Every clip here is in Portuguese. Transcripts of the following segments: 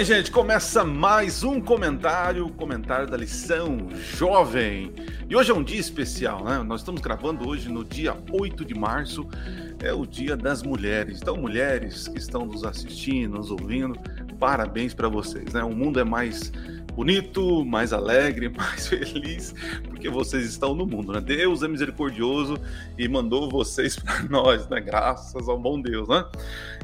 bem, gente, começa mais um comentário, comentário da lição jovem. E hoje é um dia especial, né? Nós estamos gravando hoje no dia 8 de março, é o Dia das Mulheres. Então, mulheres que estão nos assistindo, nos ouvindo, parabéns para vocês, né? O mundo é mais bonito, mais alegre, mais feliz, porque vocês estão no mundo, né? Deus é misericordioso e mandou vocês para nós, né? Graças ao bom Deus, né?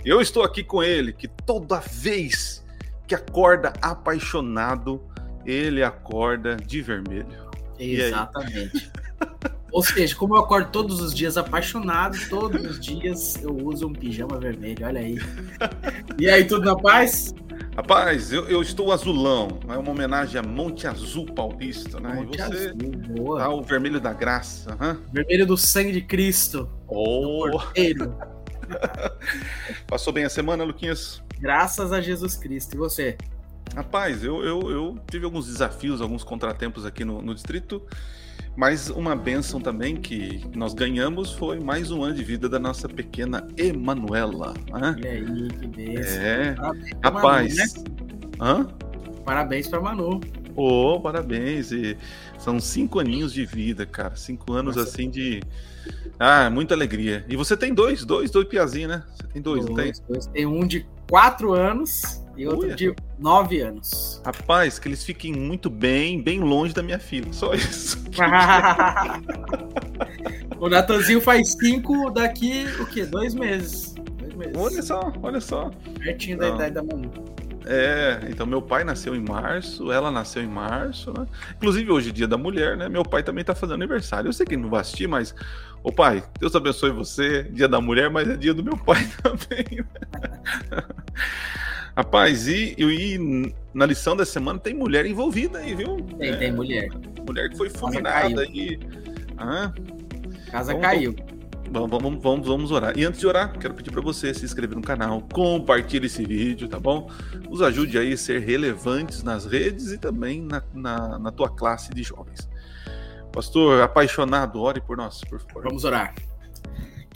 Eu estou aqui com ele, que toda vez que acorda apaixonado, ele acorda de vermelho. Exatamente. Ou seja, como eu acordo todos os dias apaixonado, todos os dias eu uso um pijama vermelho, olha aí. E aí, tudo na paz? Rapaz, eu, eu estou azulão, é uma homenagem a Monte Azul Paulista, né? Monte e você Azul, boa. tá o vermelho da graça, hã? Vermelho do sangue de Cristo. Oh! Passou bem a semana, Luquinhas? Graças a Jesus Cristo. E você? Rapaz, eu, eu, eu tive alguns desafios, alguns contratempos aqui no, no distrito, mas uma benção também que nós ganhamos foi mais um ano de vida da nossa pequena Emanuela. Né? Olha aí, que bênção. É, Parabéns rapaz. Manu, né? Parabéns pra Manu. Ô, parabéns. E são cinco aninhos de vida, cara. Cinco anos Nossa. assim de. Ah, muita alegria. E você tem dois, dois, dois piazinhos, né? Você tem dois, não tem? Dois, dois. Tem um de quatro anos e outro Uia. de nove anos. Rapaz, que eles fiquem muito bem, bem longe da minha filha. Só isso. o Natanzinho faz cinco daqui, o quê? Dois meses. Dois meses. Olha só, olha só. Pertinho da Não. idade da Manu. É, então meu pai nasceu em março, ela nasceu em março, né? Inclusive hoje é dia da mulher, né? Meu pai também tá fazendo aniversário. Eu sei que ele não vai assistir, mas, ô pai, Deus abençoe você, dia da mulher, mas é dia do meu pai também. né? Rapaz, e, e na lição da semana tem mulher envolvida aí, viu? Tem, É, tem mulher. Mulher que foi fulminada aí. Ah, Casa caiu. Vamos, vamos, vamos, vamos orar. E antes de orar, quero pedir para você se inscrever no canal, compartilhe esse vídeo, tá bom? Nos ajude aí a ser relevantes nas redes e também na, na, na tua classe de jovens. Pastor, apaixonado, ore por nós, por favor. Vamos orar.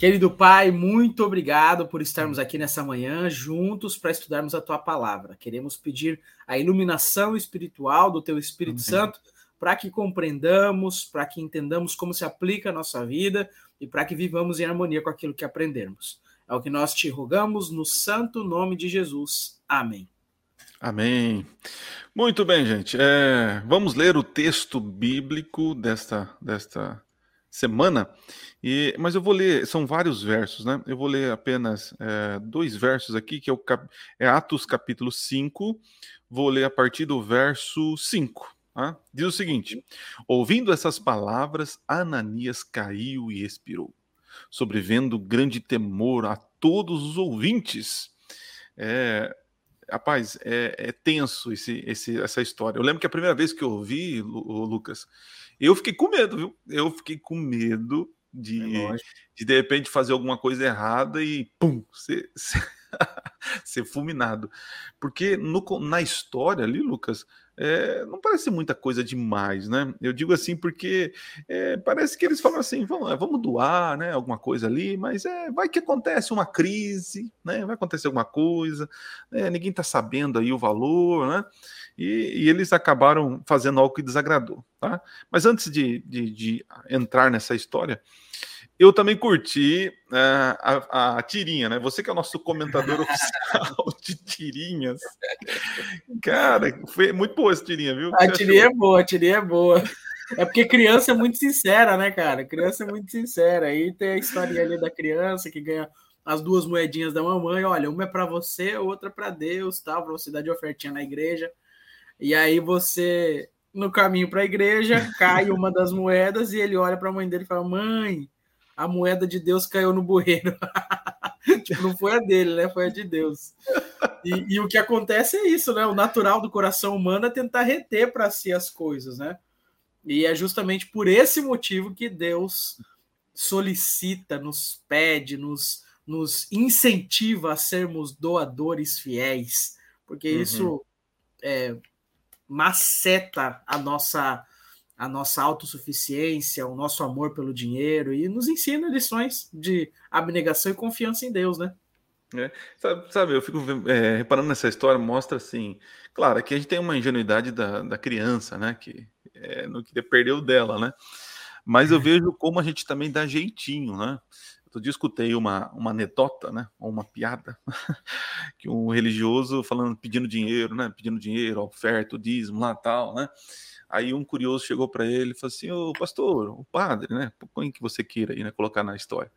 Querido Pai, muito obrigado por estarmos aqui nessa manhã juntos para estudarmos a tua palavra. Queremos pedir a iluminação espiritual do teu Espírito Amém. Santo para que compreendamos, para que entendamos como se aplica a nossa vida e para que vivamos em harmonia com aquilo que aprendermos. É o que nós te rogamos no santo nome de Jesus. Amém. Amém. Muito bem, gente. É, vamos ler o texto bíblico desta, desta semana. E, mas eu vou ler, são vários versos, né? Eu vou ler apenas é, dois versos aqui, que é, o é Atos capítulo 5. Vou ler a partir do verso 5. Tá? Diz o seguinte: Ouvindo essas palavras, Ananias caiu e expirou, sobrevendo grande temor a todos os ouvintes. É, Rapaz, é, é tenso esse, esse- essa história. Eu lembro que a primeira vez que eu ouvi, Lucas, eu fiquei com medo, viu? Eu fiquei com medo de, É lógico. de de repente fazer alguma coisa errada e pum, ser, ser, fulminado. Porque no na história ali, Lucas, é, não parece muita coisa demais, né? Eu digo assim porque é, parece que eles falam assim, vamos, vamos doar, né? Alguma coisa ali, mas é, vai que acontece uma crise, né? Vai acontecer alguma coisa, né, ninguém está sabendo aí o valor, né? E, e eles acabaram fazendo algo que desagradou, tá? Mas antes de, de- de entrar nessa história, eu também curti ah, a, a tirinha, né? Você que é o nosso comentador oficial de tirinhas. Cara, foi muito boa essa tirinha, viu? A tirinha achou? é boa, a tirinha é boa. É porque criança é muito sincera, né, cara? Criança é muito sincera. Aí tem a historinha ali da criança que ganha as duas moedinhas da mamãe. Olha, uma é para você, outra para Deus, tal, para você dar de ofertinha na igreja. E aí você, no caminho para a igreja, cai uma das moedas e ele olha para a mãe dele e fala: Mãe, a moeda de Deus caiu no bueiro. tipo, não foi a dele, né? Foi a de Deus. E, e o que acontece é isso, né? O natural do coração humano é tentar reter para si as coisas, né? E é justamente por esse motivo que Deus solicita, nos pede, nos, nos incentiva a sermos doadores fiéis, porque Uhum. isso é, maceta a nossa a nossa autossuficiência, o nosso amor pelo dinheiro e nos ensina lições de abnegação e confiança em Deus, né? É, sabe, sabe, eu fico é, reparando nessa história, mostra assim, claro, aqui a gente tem uma ingenuidade da, da criança, né, que é, não queria perder o dela, né, mas eu vejo como a gente também dá jeitinho, né, Outro dia escutei uma, uma anedota, né, ou uma piada, que um religioso falando, pedindo dinheiro, né, pedindo dinheiro, oferta, o dízimo lá tal, né, aí um curioso chegou para ele e falou assim, ô pastor, o padre, né, põe que você queira aí, né, colocar na história.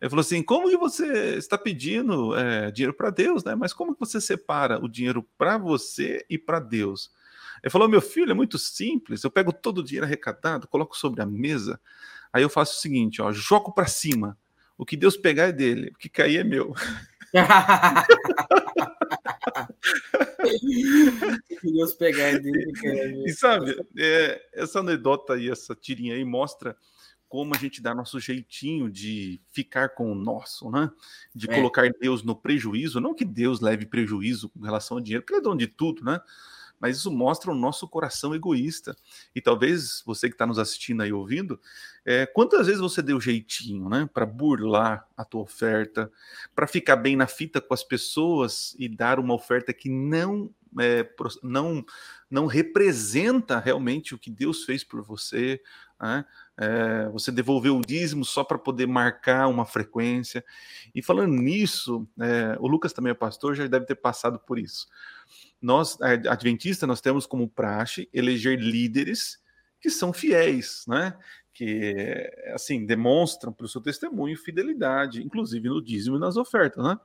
Ele falou assim, como que você está pedindo é, dinheiro para Deus, né, mas como que você separa o dinheiro para você e para Deus? Ele falou, meu filho, é muito simples, eu pego todo o dinheiro arrecadado, coloco sobre a mesa, aí eu faço o seguinte, ó, jogo para cima, o que Deus pegar é dele, o que cair é meu. Deus pegar dele. E sabe, é, essa anedota aí, essa tirinha aí mostra como a gente dá nosso jeitinho de ficar com o nosso, né? De é. colocar Deus no prejuízo, não que Deus leve prejuízo com relação ao dinheiro, porque ele é dono de tudo, né? Mas isso mostra o nosso coração egoísta. E talvez você que está nos assistindo aí ouvindo, é, quantas vezes você deu jeitinho, né, para burlar a tua oferta, para ficar bem na fita com as pessoas e dar uma oferta que não é, não não representa realmente o que Deus fez por você, né? É, você devolveu o dízimo só para poder marcar uma frequência. E falando nisso, é, o Lucas também é pastor, já deve ter passado por isso nós, adventistas, nós temos como praxe eleger líderes que são fiéis, né? Que, assim, demonstram para o seu testemunho fidelidade, inclusive no dízimo e nas ofertas, né?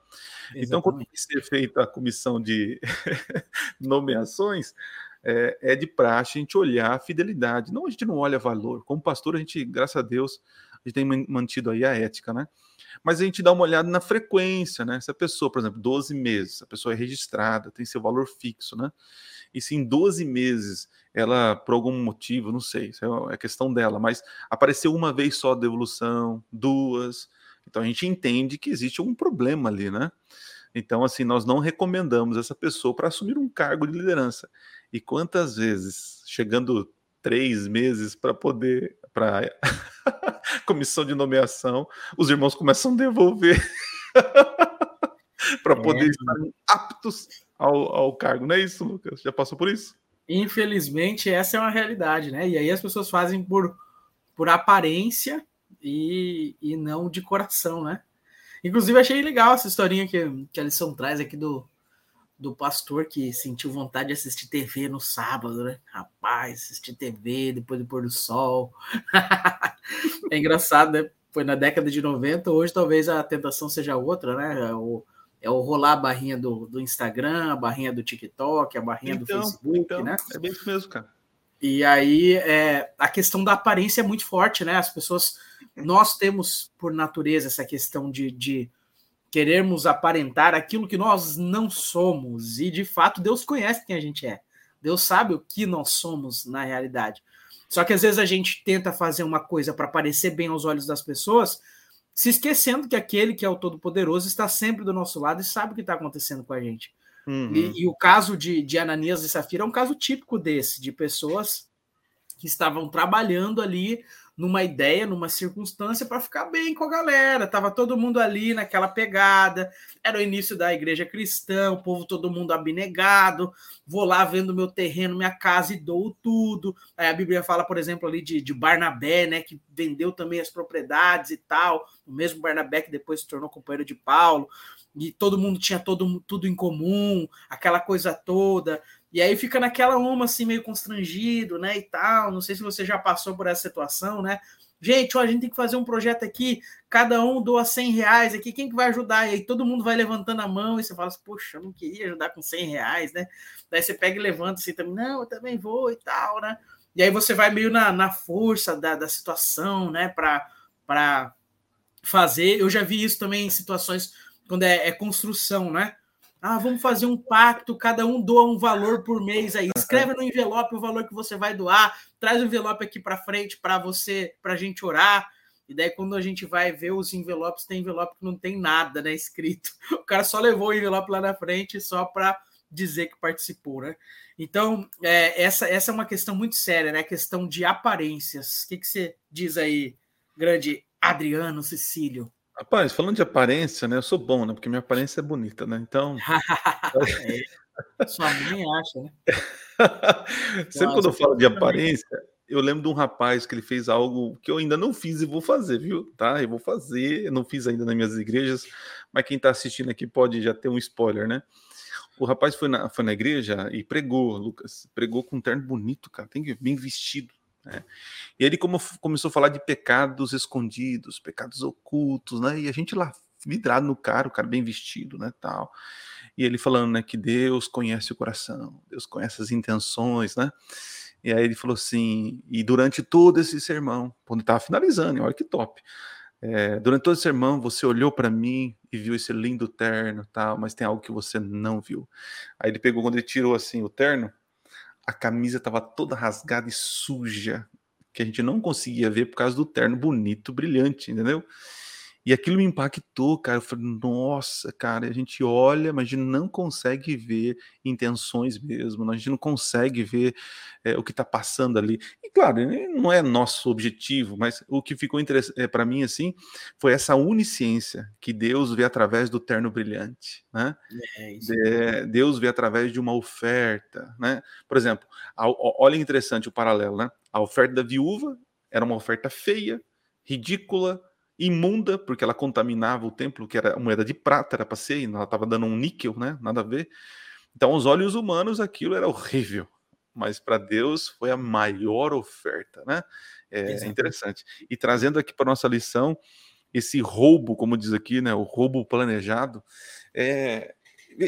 Exatamente. Então, quando ser feita a comissão de nomeações, é, é, de praxe a gente olhar a fidelidade. Não, a gente não olha valor. Como pastor, a gente, graças a Deus, gente tem mantido aí a ética, né? mas a gente dá uma olhada na frequência, né? Se a pessoa, por exemplo, 12 meses, a pessoa é registrada, tem seu valor fixo, né? E se em 12 meses ela, por algum motivo, não sei, é, é questão dela, mas apareceu uma vez só a devolução, duas, então a gente entende que existe um problema ali, né? Então, assim, nós não recomendamos essa pessoa para assumir um cargo de liderança. E quantas vezes, chegando três meses para poder para comissão de nomeação, os irmãos começam a devolver para poder é. estar aptos ao, ao cargo. Não é isso, Lucas? Já passou por isso? Infelizmente, essa é uma realidade, né? E aí as pessoas fazem por, por aparência e, e não de coração, né? Inclusive, achei legal essa historinha que, que a lição traz aqui do, do pastor que sentiu vontade de assistir TV no sábado, né? Rapaz, assistir TV depois do pôr do sol. é engraçado, né? Foi na década de 90, hoje talvez a tentação seja outra, né? É o, é o rolar a barrinha do, do Instagram, a barrinha do TikTok, a barrinha então, do Facebook, então, né? É bem isso mesmo, cara. E aí é, a questão da aparência é muito forte, né? As pessoas, nós temos por natureza essa questão de, de querermos aparentar aquilo que nós não somos. E de fato, Deus conhece quem a gente é. Deus sabe o que nós somos na realidade. Só que às vezes a gente tenta fazer uma coisa para parecer bem aos olhos das pessoas, se esquecendo que aquele que é o Todo-Poderoso está sempre do nosso lado e sabe o que está acontecendo com a gente. Uhum. E, e, o caso de, de Ananias e Safira é um caso típico desse, de pessoas que estavam trabalhando ali numa ideia, numa circunstância para ficar bem com a galera. Tava todo mundo ali naquela pegada. Era o início da igreja cristã, o povo todo mundo abnegado. Vou lá vendo meu terreno, minha casa e dou tudo. Aí a Bíblia fala, por exemplo, ali de, de Barnabé, né, que vendeu também as propriedades e tal. O mesmo Barnabé que depois se tornou companheiro de Paulo. E todo mundo tinha todo, tudo em comum, aquela coisa toda. E aí fica naquela uma assim, meio constrangido, né? E tal. Não sei se você já passou por essa situação, né? Gente, ó, a gente tem que fazer um projeto aqui, cada um doa 100 reais aqui, quem que vai ajudar? E aí todo mundo vai levantando a mão e você fala assim, poxa, eu não queria ajudar com 100 reais, né? Daí você pega e levanta assim também, não, eu também vou e tal, né? E aí você vai meio na, na força da, da situação, né? Para fazer. Eu já vi isso também em situações quando é, é construção, né? Ah, vamos fazer um pacto, cada um doa um valor por mês aí. Escreve no envelope o valor que você vai doar, traz o envelope aqui para frente para você, para a gente orar. E daí, quando a gente vai ver os envelopes, tem envelope que não tem nada né, escrito. O cara só levou o envelope lá na frente só para dizer que participou, né? Então, é, essa, essa é uma questão muito séria, né? A questão de aparências. O que, que você diz aí, grande Adriano Cecílio? Rapaz, falando de aparência, né? Eu sou bom, né? Porque minha aparência é bonita, né? Então. é, sua mãe acha, né? Sempre quando eu falo de aparência, eu lembro de um rapaz que ele fez algo que eu ainda não fiz e vou fazer, viu? Tá? Eu vou fazer, eu não fiz ainda nas minhas igrejas, mas quem está assistindo aqui pode já ter um spoiler, né? O rapaz foi na, foi na igreja e pregou, Lucas. Pregou com um terno bonito, cara. Tem que bem vestido. Né? E ele como, começou a falar de pecados escondidos, pecados ocultos, né? E a gente lá vidrado no cara, o cara bem vestido, né, tal. E ele falando, né, que Deus conhece o coração, Deus conhece as intenções, né? E aí ele falou assim, e durante todo esse sermão, quando estava finalizando, olha que top. É, durante todo esse sermão, você olhou para mim e viu esse lindo terno, tal, mas tem algo que você não viu. Aí ele pegou quando ele tirou assim o terno, a camisa estava toda rasgada e suja, que a gente não conseguia ver por causa do terno bonito, brilhante, entendeu? E aquilo me impactou, cara. Eu falei, nossa, cara, a gente olha, mas a gente não consegue ver intenções mesmo, a gente não consegue ver é, o que está passando ali. E claro, não é nosso objetivo, mas o que ficou é, para mim assim foi essa onisciência que Deus vê através do terno brilhante, né? É, Deus vê através de uma oferta, né? Por exemplo, a, olha interessante o paralelo, né? A oferta da viúva era uma oferta feia, ridícula, imunda, porque ela contaminava o templo, que era moeda de prata, era para ser, ela estava dando um níquel, né? Nada a ver. Então, aos olhos humanos, aquilo era horrível, mas para Deus foi a maior oferta, né? É, é interessante. E trazendo aqui para nossa lição, esse roubo, como diz aqui, né? O roubo planejado, é,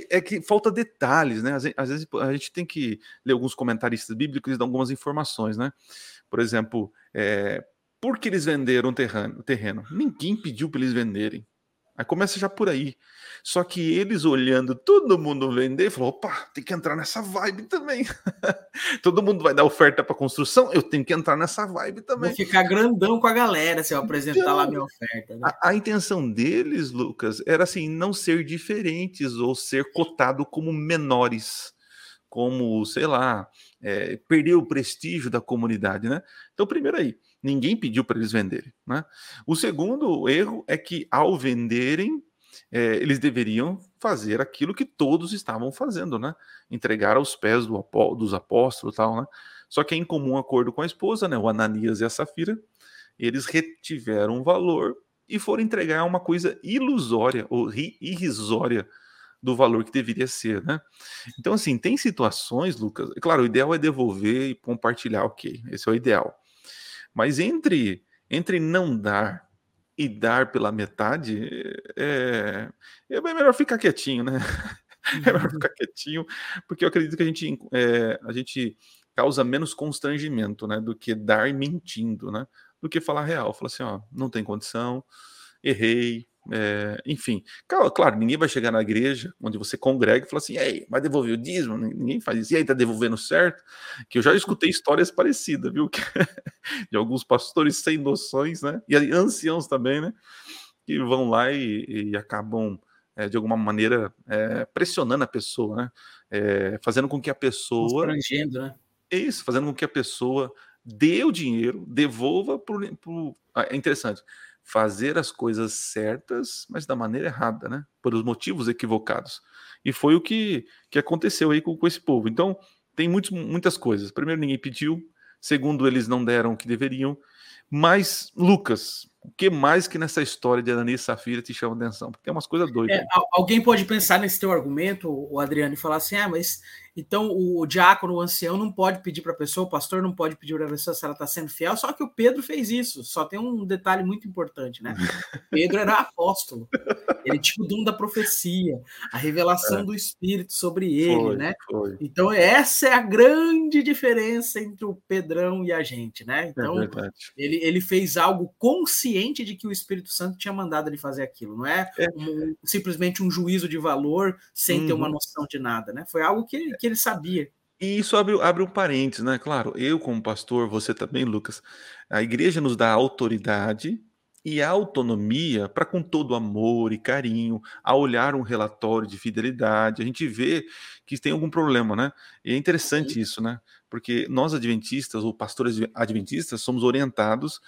é que falta detalhes, né? Às vezes a gente tem que ler alguns comentaristas bíblicos e dar algumas informações, né? Por exemplo, é, por que eles venderam o terreno? terreno? Ninguém pediu para eles venderem. Aí começa já por aí. Só que eles olhando todo mundo vender, falou: opa, tem que entrar nessa vibe também. todo mundo vai dar oferta para construção, eu tenho que entrar nessa vibe também. Vou ficar grandão com a galera se eu apresentar então, lá minha oferta. Né? A, a, intenção deles, Lucas, era assim, não ser diferentes ou ser cotado como menores, como, sei lá, é, perder o prestígio da comunidade, né? Então, primeiro aí, Ninguém pediu para eles venderem. Né? O segundo erro é que, ao venderem, é, eles deveriam fazer aquilo que todos estavam fazendo, né? Entregar aos pés do, dos apóstolos tal, né? Só que em comum acordo com a esposa, né? O Ananias e a Safira, eles retiveram o valor e foram entregar uma coisa ilusória ou irrisória do valor que deveria ser, né? Então, assim, tem situações, Lucas. Claro, o ideal é devolver e compartilhar, ok, esse é o ideal. Mas entre, entre não dar e dar pela metade, é, é melhor ficar quietinho, né? É melhor uhum. ficar quietinho, porque eu acredito que a gente, é, a gente causa menos constrangimento, né? Do que dar mentindo, né? Do que falar real. Falar assim, ó, não tem condição, errei, é, enfim, claro, claro, ninguém vai chegar na igreja onde você congrega e falar assim, ei, vai devolver o dízimo? Ninguém faz isso. E aí, tá devolvendo certo? Que eu já escutei histórias parecidas, viu? De alguns pastores sem noções, né? E anciãos também, né? Que vão lá e, e acabam, é, de alguma maneira, é, pressionando a pessoa, né? É, fazendo com que a pessoa. né? Isso, fazendo com que a pessoa dê o dinheiro, devolva por. por... Ah, é interessante fazer as coisas certas, mas da maneira errada, né? Por os motivos equivocados. E foi o que, que aconteceu aí com, com esse povo. Então, tem muitos, muitas coisas. Primeiro, ninguém pediu. Segundo, eles não deram o que deveriam. Mas, Lucas, o que mais que nessa história de Ananias e Safira te chama atenção? Porque tem umas coisas doidas. É, alguém pode pensar nesse teu argumento, o Adriano, e falar assim: ah, mas então o diácono, o ancião, não pode pedir para a pessoa, o pastor não pode pedir para a pessoa se ela está sendo fiel, só que o Pedro fez isso. Só tem um detalhe muito importante, né? Pedro era apóstolo, ele tinha o dom da profecia, a revelação é. do Espírito sobre ele, foi, né? Foi. Então, essa é a grande diferença entre o Pedrão e a gente, né? É então, é ele, ele fez algo consciente de que o Espírito Santo tinha mandado ele fazer aquilo, não é, é. Um, simplesmente um juízo de valor sem uhum. ter uma uhum. noção de nada, né? Foi algo que, que ele sabia. E isso abre, abre um parênteses, né? Claro, eu como pastor, você também, Lucas, a igreja nos dá autoridade e autonomia para com todo amor e carinho, a olhar um relatório de fidelidade, a gente vê que tem algum problema, né? E é interessante Sim. isso, né? Porque nós adventistas ou pastores adventistas somos orientados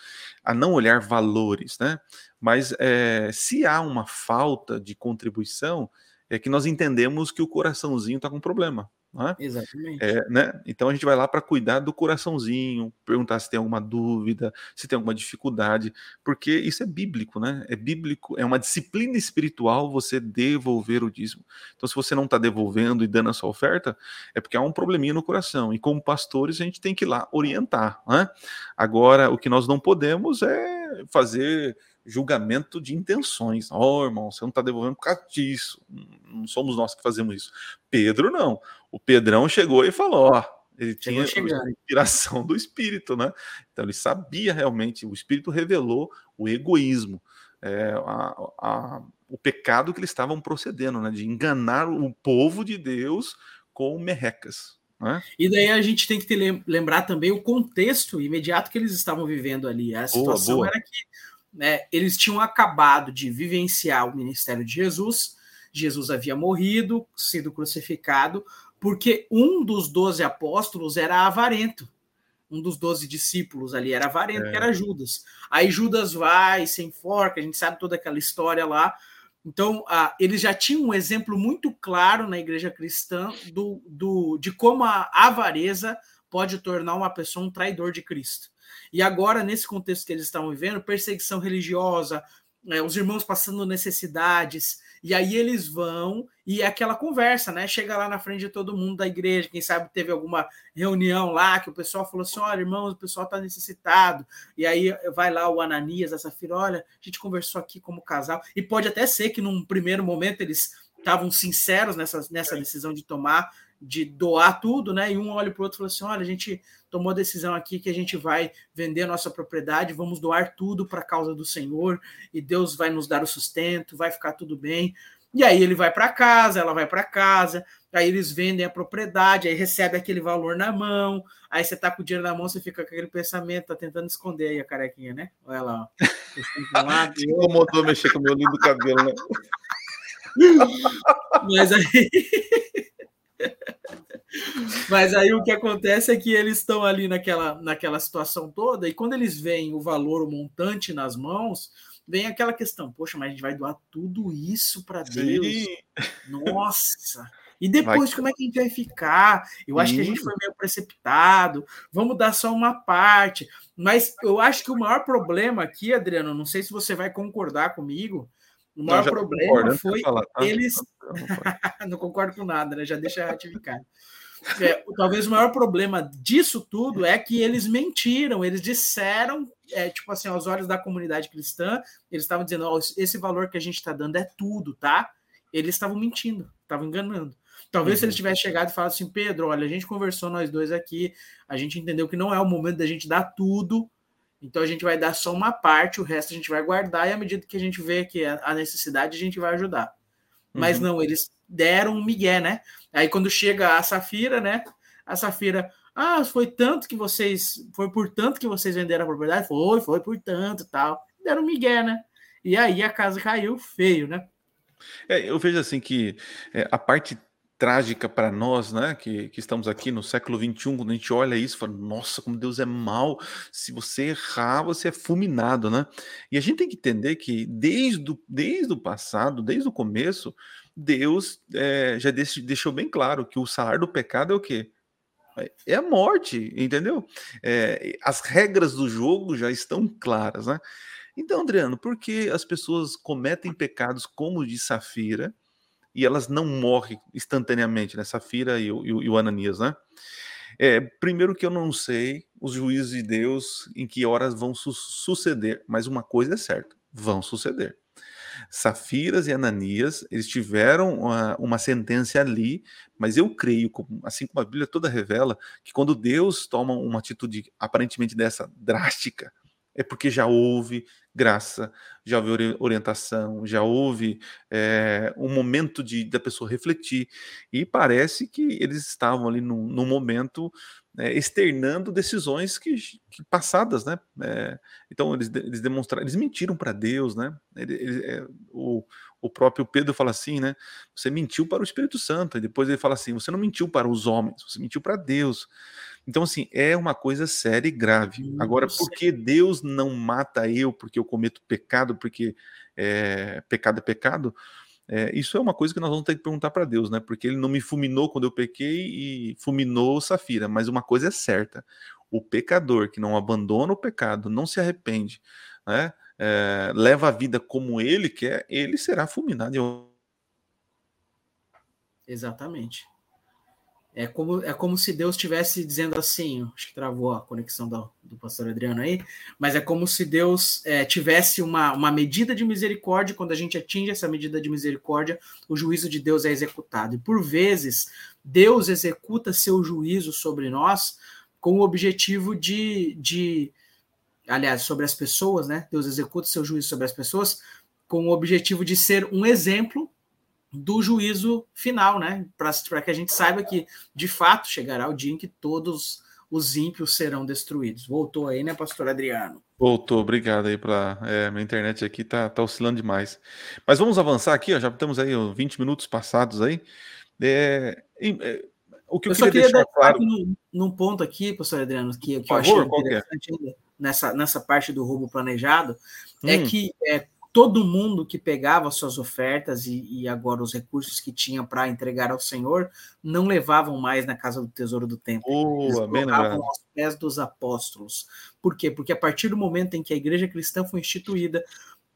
a não olhar valores, né? Mas é, se há uma falta de contribuição, é que nós entendemos que o coraçãozinho está com problema. Né? Exatamente. É, né? Então a gente vai lá para cuidar do coraçãozinho, perguntar se tem alguma dúvida, se tem alguma dificuldade, porque isso é bíblico, né? É bíblico, é uma disciplina espiritual você devolver o dízimo. Então, se você não está devolvendo e dando a sua oferta, é porque há um probleminha no coração. E como pastores, a gente tem que ir lá orientar. Né? Agora, o que nós não podemos é fazer julgamento de intenções. Ó, oh, irmão, você não está devolvendo por causa disso. Não somos nós que fazemos isso. Pedro, não. O Pedrão chegou e falou: ó, ele tinha a inspiração do Espírito, né? Então ele sabia realmente, o Espírito revelou o egoísmo, é, a, a, o pecado que eles estavam procedendo, né? De enganar o povo de Deus com merrecas. Né? E daí a gente tem que lembrar também o contexto imediato que eles estavam vivendo ali. A situação boa, boa. era que né, eles tinham acabado de vivenciar o ministério de Jesus, Jesus havia morrido, sido crucificado, porque um dos doze apóstolos era avarento. Um dos doze discípulos ali era avarento, é. que era Judas. Aí Judas vai, se enforca, a gente sabe toda aquela história lá. Então, ah, eles já tinham um exemplo muito claro na igreja cristã do, do, de como a avareza pode tornar uma pessoa um traidor de Cristo. E agora, nesse contexto que eles estavam vivendo, perseguição religiosa, é, os irmãos passando necessidades, e aí eles vão e é aquela conversa, né? Chega lá na frente de todo mundo da igreja, quem sabe teve alguma reunião lá que o pessoal falou assim: olha, irmãos, o pessoal está necessitado. E aí vai lá o Ananias, essa filha, olha, a gente conversou aqui como casal, e pode até ser que num primeiro momento eles estavam sinceros nessa, nessa decisão de tomar de doar tudo, né? E um olha para o outro e fala assim: olha, a gente tomou a decisão aqui que a gente vai vender a nossa propriedade, vamos doar tudo para a causa do Senhor, e Deus vai nos dar o sustento, vai ficar tudo bem. E aí ele vai para casa, ela vai para casa, aí eles vendem a propriedade, aí recebe aquele valor na mão, aí você tá com o dinheiro na mão, você fica com aquele pensamento, tá tentando esconder aí a carequinha, né? Olha lá, ó. Te incomodou mexer com o meu lindo cabelo, né? Mas aí Mas aí o que acontece é que eles estão ali naquela, naquela situação toda, e quando eles veem o valor, o montante nas mãos, vem aquela questão: poxa, mas a gente vai doar tudo isso para Deus? Nossa! E depois, vai... como é que a gente vai ficar? Eu acho que a gente foi meio precipitado, vamos dar só uma parte. Mas eu acho que o maior problema aqui, Adriano, não sei se você vai concordar comigo, o maior problema foi falar, tá? eles. não concordo com nada, né? Já deixa ratificar. É, talvez o maior problema disso tudo é que eles mentiram, eles disseram, é, tipo assim, aos olhos da comunidade cristã, eles estavam dizendo: oh, esse valor que a gente está dando é tudo, tá? Eles estavam mentindo, estavam enganando. Talvez uhum. se eles uhum. tivessem chegado e falado assim, Pedro, olha, a gente conversou nós dois aqui, a gente entendeu que não é o momento da gente dar tudo, então a gente vai dar só uma parte, o resto a gente vai guardar, e à medida que a gente vê que a necessidade, a gente vai ajudar. Mas uhum. não, eles deram um migué, né? Aí quando chega a Safira, né? A Safira, ah, foi tanto que vocês, foi por tanto que vocês venderam a propriedade? Foi, foi por tanto tal. Deram um migué, né? E aí a casa caiu feio, né? É, eu vejo assim que é, a parte trágica para nós, né, que, que, estamos aqui no século 21, quando a gente olha isso, fala, nossa, como Deus é mal, se você errar, você é fulminado, né? E a gente tem que entender que desde o, desde o passado, desde o começo, Deus é, já deixou bem claro que o salário do pecado é o quê? É a morte, entendeu? É, as regras do jogo já estão claras, né? Então, Adriano, por que as pessoas cometem pecados como o de Safira, e elas não morrem instantaneamente, né? Safira e o, e o Ananias, né? É, primeiro que eu não sei os juízos de Deus em que horas vão su suceder, mas uma coisa é certa, vão suceder. Safiras e Ananias, eles tiveram uma, uma, sentença ali, mas eu creio, assim como a Bíblia toda revela, que quando Deus toma uma atitude aparentemente dessa drástica, é porque já houve graça, já houve orientação, já houve é, um momento de da pessoa refletir. E parece que eles estavam ali num, num momento é, externando decisões que, que passadas, né? É, então eles, eles demonstraram, eles mentiram para Deus, né? Ele, ele, é, o, o próprio Pedro fala assim, né? Você mentiu para o Espírito Santo, e depois ele fala assim: você não mentiu para os homens, você mentiu para Deus. Então, assim, é uma coisa séria e grave. Agora, por que Deus não mata eu porque eu cometo pecado, porque é, pecado é pecado? É, isso é uma coisa que nós vamos ter que perguntar para Deus, né? Porque ele não me fulminou quando eu pequei e fulminou Safira. Mas uma coisa é certa: o pecador que não abandona o pecado, não se arrepende, né? É, leva a vida como ele quer, ele será fulminado. Exatamente. É como, é como se Deus estivesse dizendo assim, acho que travou a conexão do, do pastor Adriano aí, mas é como se Deus é, tivesse uma, uma medida de misericórdia, quando a gente atinge essa medida de misericórdia, o juízo de Deus é executado. E por vezes, Deus executa seu juízo sobre nós com o objetivo de, de aliás, sobre as pessoas, né? Deus executa seu juízo sobre as pessoas com o objetivo de ser um exemplo do juízo final, né? Para que a gente saiba que, de fato, chegará o dia em que todos os ímpios serão destruídos. Voltou aí, né, pastor Adriano? Voltou, obrigado aí para é, minha internet aqui tá, tá oscilando demais. Mas vamos avançar aqui, ó, já temos aí ó, 20 minutos passados aí. É, é, o que eu, eu queria, queria deixar claro num, num, ponto aqui, pastor Adriano, que, que eu achei é? interessante nessa, nessa parte do roubo planejado, é hum. é que é, todo mundo que pegava suas ofertas e, e agora os recursos que tinha para entregar ao Senhor não levavam mais na casa do tesouro do templo. Oh, Eles colocavam aos pés dos apóstolos. Por quê? Porque a partir do momento em que a igreja cristã foi instituída,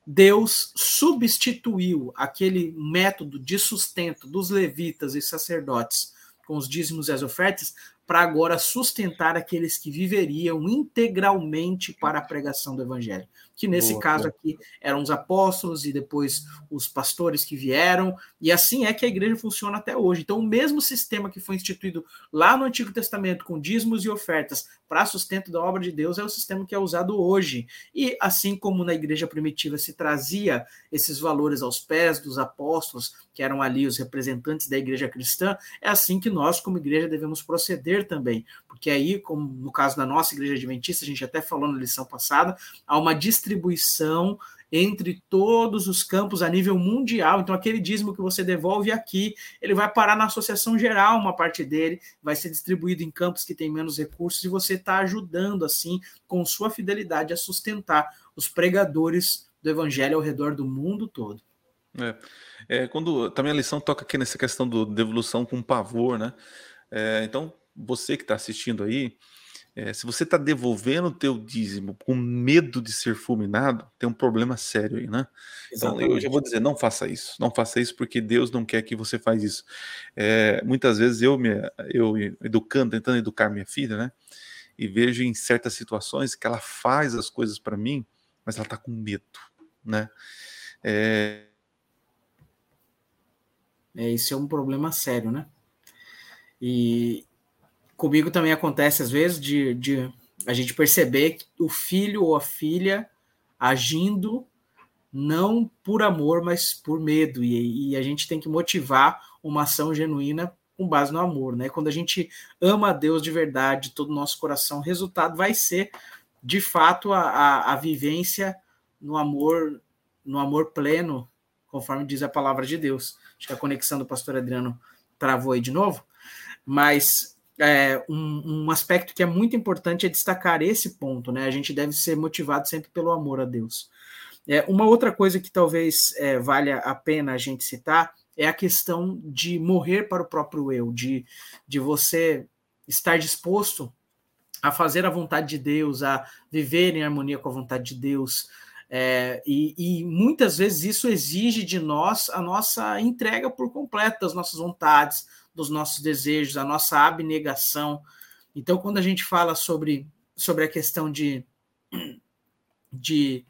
Deus substituiu aquele método de sustento dos levitas e sacerdotes com os dízimos e as ofertas para agora sustentar aqueles que viveriam integralmente para a pregação do evangelho que nesse boa, caso aqui eram os apóstolos e depois os pastores que vieram, e assim é que a igreja funciona até hoje. Então, o mesmo sistema que foi instituído lá no Antigo Testamento, com dízimos e ofertas para sustento da obra de Deus, é o sistema que é usado hoje. E assim como na igreja primitiva se trazia esses valores aos pés dos apóstolos, que eram ali os representantes da igreja cristã, é assim que nós, como igreja, devemos proceder também. Porque aí, como no caso da nossa igreja adventista, a gente até falou na lição passada, há uma distribuição entre todos os campos a nível mundial. Então, aquele dízimo que você devolve aqui, ele vai parar na associação geral, uma parte dele vai ser distribuído em campos que têm menos recursos, e você está ajudando, assim, com sua fidelidade, a sustentar os pregadores do evangelho ao redor do mundo todo. É, é quando também a lição toca aqui nessa questão do devolução com pavor, né? É, então, você que está assistindo aí, é, se você está devolvendo o teu dízimo com medo de ser fulminado, tem um problema sério aí, né? Exatamente. Então eu já vou dizer, não faça isso, não faça isso porque Deus não quer que você faça isso. É, muitas vezes eu me, eu educando, tentando educar minha filha, né? E vejo em certas situações que ela faz as coisas para mim, mas ela está com medo, né? É... é, isso é um problema sério, né? E, Comigo também acontece às vezes de, de a gente perceber o filho ou a filha agindo não por amor, mas por medo. E, e, a gente tem que motivar uma ação genuína com base no amor, né? Quando a gente ama a Deus de verdade, todo o nosso coração, o resultado vai ser, de fato, a, a, a vivência no amor, no amor pleno, conforme diz a palavra de Deus. Acho que a conexão do pastor Adriano travou aí de novo, mas é, um, um, aspecto que é muito importante é destacar esse ponto, né? A gente deve ser motivado sempre pelo amor a Deus. É, uma outra coisa que talvez é, valha a pena a gente citar é a questão de morrer para o próprio eu, de, de você estar disposto a fazer a vontade de Deus, a viver em harmonia com a vontade de Deus. É, e, e, muitas vezes isso exige de nós a nossa entrega por completo das nossas vontades, dos nossos desejos, a nossa abnegação. Então, quando a gente fala sobre, sobre a questão de, de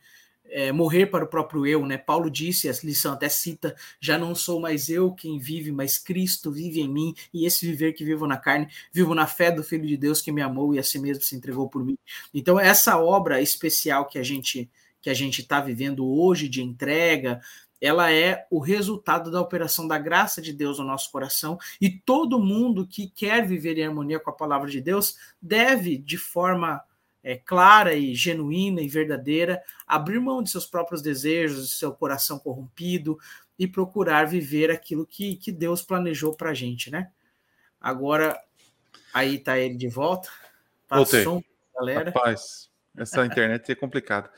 é, morrer para o próprio eu, né? Paulo disse, a lição até cita: já não sou mais eu quem vive, mas Cristo vive em mim, e esse viver que vivo na carne, vivo na fé do Filho de Deus que me amou e a si mesmo se entregou por mim. Então, essa obra especial que a gente que a gente está vivendo hoje de entrega, ela é o resultado da operação da graça de Deus no nosso coração, e todo mundo que quer viver em harmonia com a palavra de Deus deve, de forma é, clara e genuína e verdadeira, abrir mão de seus próprios desejos, de seu coração corrompido e procurar viver aquilo que, que Deus planejou para a gente, né? Agora, aí tá ele de volta. Passou, Voltei. galera. Rapaz, essa internet é complicada.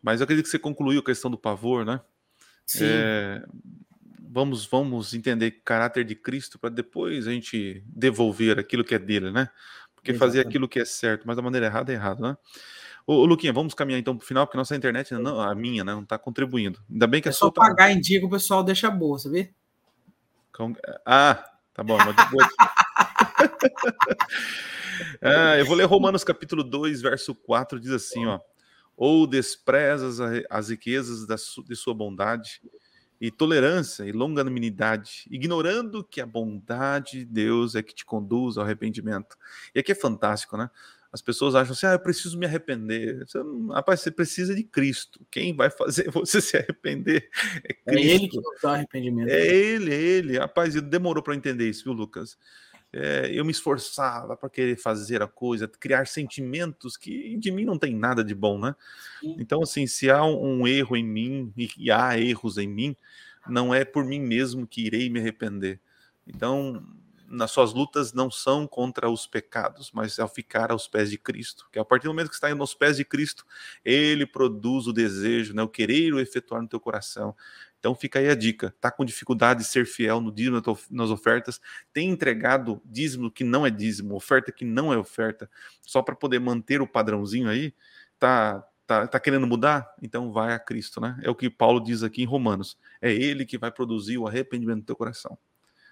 Mas eu acredito que você concluiu a questão do pavor, né? Sim. É, vamos, vamos entender o caráter de Cristo para depois a gente devolver aquilo que é dele, né? Porque Exatamente. fazer aquilo que é certo, mas da maneira errada é errado, né? Ô, ô Luquinha, vamos caminhar então para o final, porque nossa internet, não, a minha, né, não está contribuindo. Ainda bem que é a só sua tá pagar tá... em dia que o pessoal deixa boa, sabe? Ah, tá bom. ah, eu vou ler Romanos capítulo 2, verso 4, diz assim, ó ou desprezas as riquezas de sua bondade e tolerância e longanimidade, ignorando que a bondade de Deus é que te conduz ao arrependimento. E aqui é fantástico, né? As pessoas acham assim, ah, eu preciso me arrepender. Você, rapaz, você precisa de Cristo. Quem vai fazer você se arrepender é Cristo. É ele que nos dá arrependimento. É ele, é ele. Rapaz, demorou para entender isso, viu, Lucas? É, eu me esforçava para querer fazer a coisa, criar sentimentos que de mim não tem nada de bom, né? Sim. Então, assim, se há um, um, erro em mim e há erros em mim, não é por mim mesmo que irei me arrepender. Então, nas suas lutas não são contra os pecados, mas ao ficar aos pés de Cristo. Que a partir do momento que está indo aos pés de Cristo, ele produz o desejo, né, o querer o efetuar no teu coração. Então fica aí a dica. Tá com dificuldade de ser fiel no dízimo nas ofertas, tem entregado dízimo que não é dízimo, oferta que não é oferta, só para poder manter o padrãozinho aí, tá tá, tá querendo mudar? Então vai a Cristo, né? É o que Paulo diz aqui em Romanos. É ele que vai produzir o arrependimento do teu coração.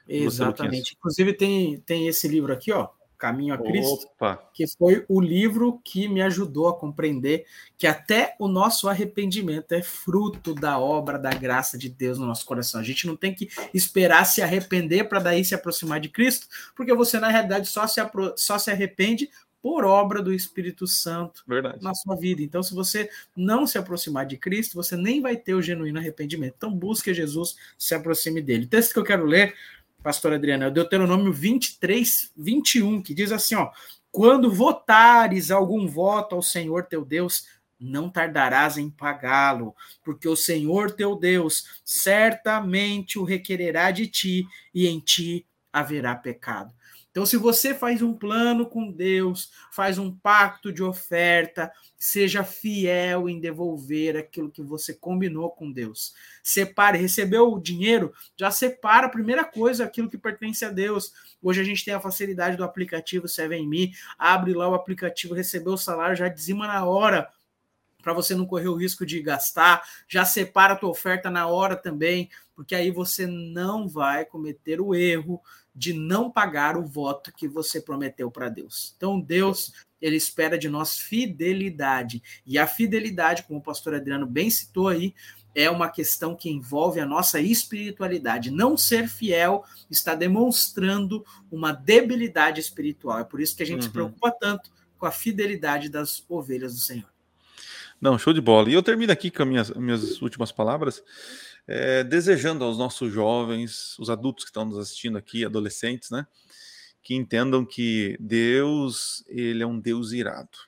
Exatamente. Inclusive tem tem esse livro aqui, ó, Caminho a Cristo, Opa. que foi o livro que me ajudou a compreender que até o nosso arrependimento é fruto da obra da graça de Deus no nosso coração. A gente não tem que esperar se arrepender para daí se aproximar de Cristo, porque você na realidade só se, só se arrepende por obra do Espírito Santo Verdade. na sua vida. Então, se você não se aproximar de Cristo, você nem vai ter o genuíno arrependimento. Então, busque Jesus, se aproxime dele. O texto que eu quero ler pastor Adriano, é o Deuteronômio 23, 21, que diz assim: ó, quando votares algum voto ao Senhor teu Deus, não tardarás em pagá-lo, porque o Senhor teu Deus certamente o requererá de ti, e em ti haverá pecado. Então, se você faz um plano com Deus, faz um pacto de oferta, seja fiel em devolver aquilo que você combinou com Deus. Separe, recebeu o dinheiro, já separa a primeira coisa, aquilo que pertence a Deus. Hoje a gente tem a facilidade do aplicativo 7Me, abre lá o aplicativo, recebeu o salário, já dizima na hora para você não correr o risco de gastar, já separa a tua oferta na hora também, porque aí você não vai cometer o erro de não pagar o voto que você prometeu para Deus. Então, Deus, ele espera de nós fidelidade. E a fidelidade, como o pastor Adriano bem citou aí, é uma questão que envolve a nossa espiritualidade. Não ser fiel está demonstrando uma debilidade espiritual. É por isso que a gente uhum. se preocupa tanto com a fidelidade das ovelhas do Senhor. Não, show de bola. E eu termino aqui com as minhas, minhas últimas palavras é, desejando aos nossos jovens, os adultos que estão nos assistindo aqui, adolescentes, né, que entendam que Deus, ele é um Deus irado.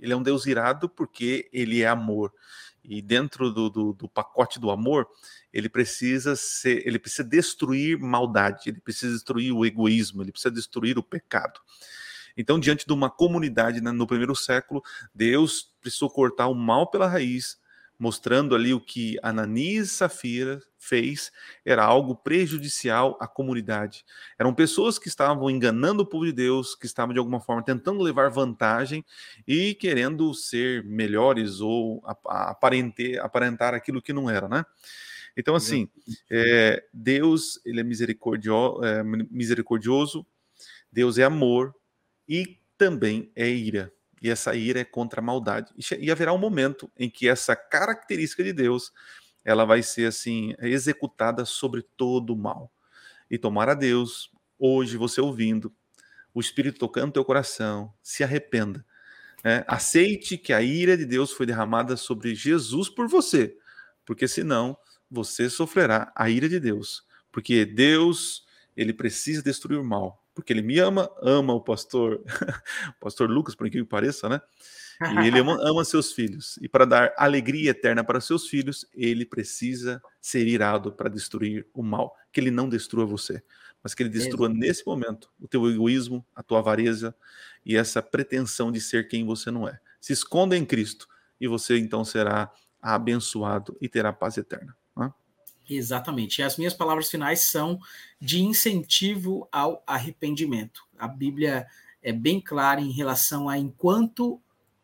Ele é um Deus irado porque ele é amor. E dentro do, do, do pacote do amor, ele precisa ser, ele precisa destruir maldade, ele precisa destruir o egoísmo, ele precisa destruir o pecado. Então, diante de uma comunidade né, no primeiro século, Deus precisou cortar o mal pela raiz mostrando ali o que Ananias e Safira fez era algo prejudicial à comunidade. Eram pessoas que estavam enganando o povo de Deus, que estavam de alguma forma tentando levar vantagem e querendo ser melhores ou aparentar, aparentar aquilo que não era, né? Então, assim, é, Deus ele é, misericordio, é misericordioso, Deus é amor e também é ira e essa ira é contra a maldade. E haverá um momento em que essa característica de Deus ela vai ser assim executada sobre todo o mal. E tomara Deus, hoje você ouvindo, o Espírito tocando teu coração, se arrependa. Né? Aceite que a ira de Deus foi derramada sobre Jesus por você, porque senão você sofrerá a ira de Deus, porque Deus, ele precisa destruir o mal, porque ele me ama, ama o pastor, o pastor Lucas, por incrível que pareça, né? E ele ama, ama, seus filhos. E para dar alegria eterna para seus filhos, ele precisa ser irado para destruir o mal. Que ele não destrua você, mas que ele destrua nesse momento o teu egoísmo, a tua avareza e essa pretensão de ser quem você não é. Se esconda em Cristo e você então será abençoado e terá paz eterna. Exatamente. E as minhas palavras finais são de incentivo ao arrependimento. A Bíblia é bem clara em relação a enquanto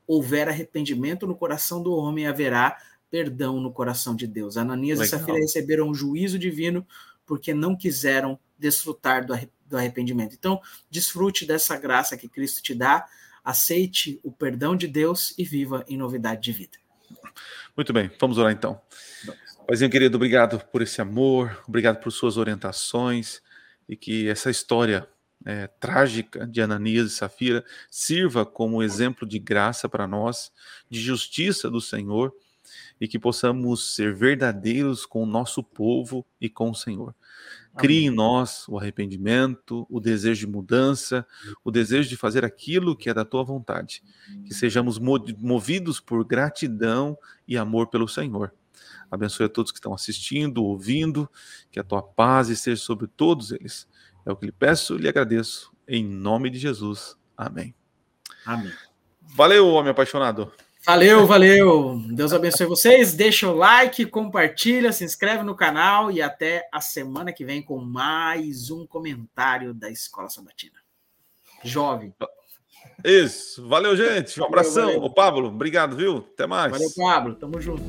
houver arrependimento no coração do homem, haverá perdão no coração de Deus. Ananias Legal. e Safira receberam um juízo divino porque não quiseram desfrutar do arrependimento. Então, desfrute dessa graça que Cristo te dá, aceite o perdão de Deus e viva em novidade de vida. Muito bem, vamos orar então. Paizinho querido, obrigado por esse amor, obrigado por suas orientações e que essa história é, trágica de Ananias e Safira sirva como exemplo de graça para nós, de justiça do Senhor e que possamos ser verdadeiros com o nosso povo e com o Senhor. Crie em nós o arrependimento, o desejo de mudança, o desejo de fazer aquilo que é da tua vontade. Que sejamos movidos por gratidão e amor pelo Senhor. Abençoe a todos que estão assistindo, ouvindo, que a tua paz esteja sobre todos eles. É o que lhe peço e lhe agradeço. Em nome de Jesus. Amém. Amém. Valeu, homem apaixonado. Valeu, valeu. Deus abençoe vocês. Deixa o like, compartilha, se inscreve no canal e até a semana que vem com mais um comentário da Escola Sabatina. Jovem. Isso. Valeu, gente. Um abração. Valeu, valeu. Ô, Pablo, obrigado, viu? Até mais. Valeu, Pablo. Tamo junto.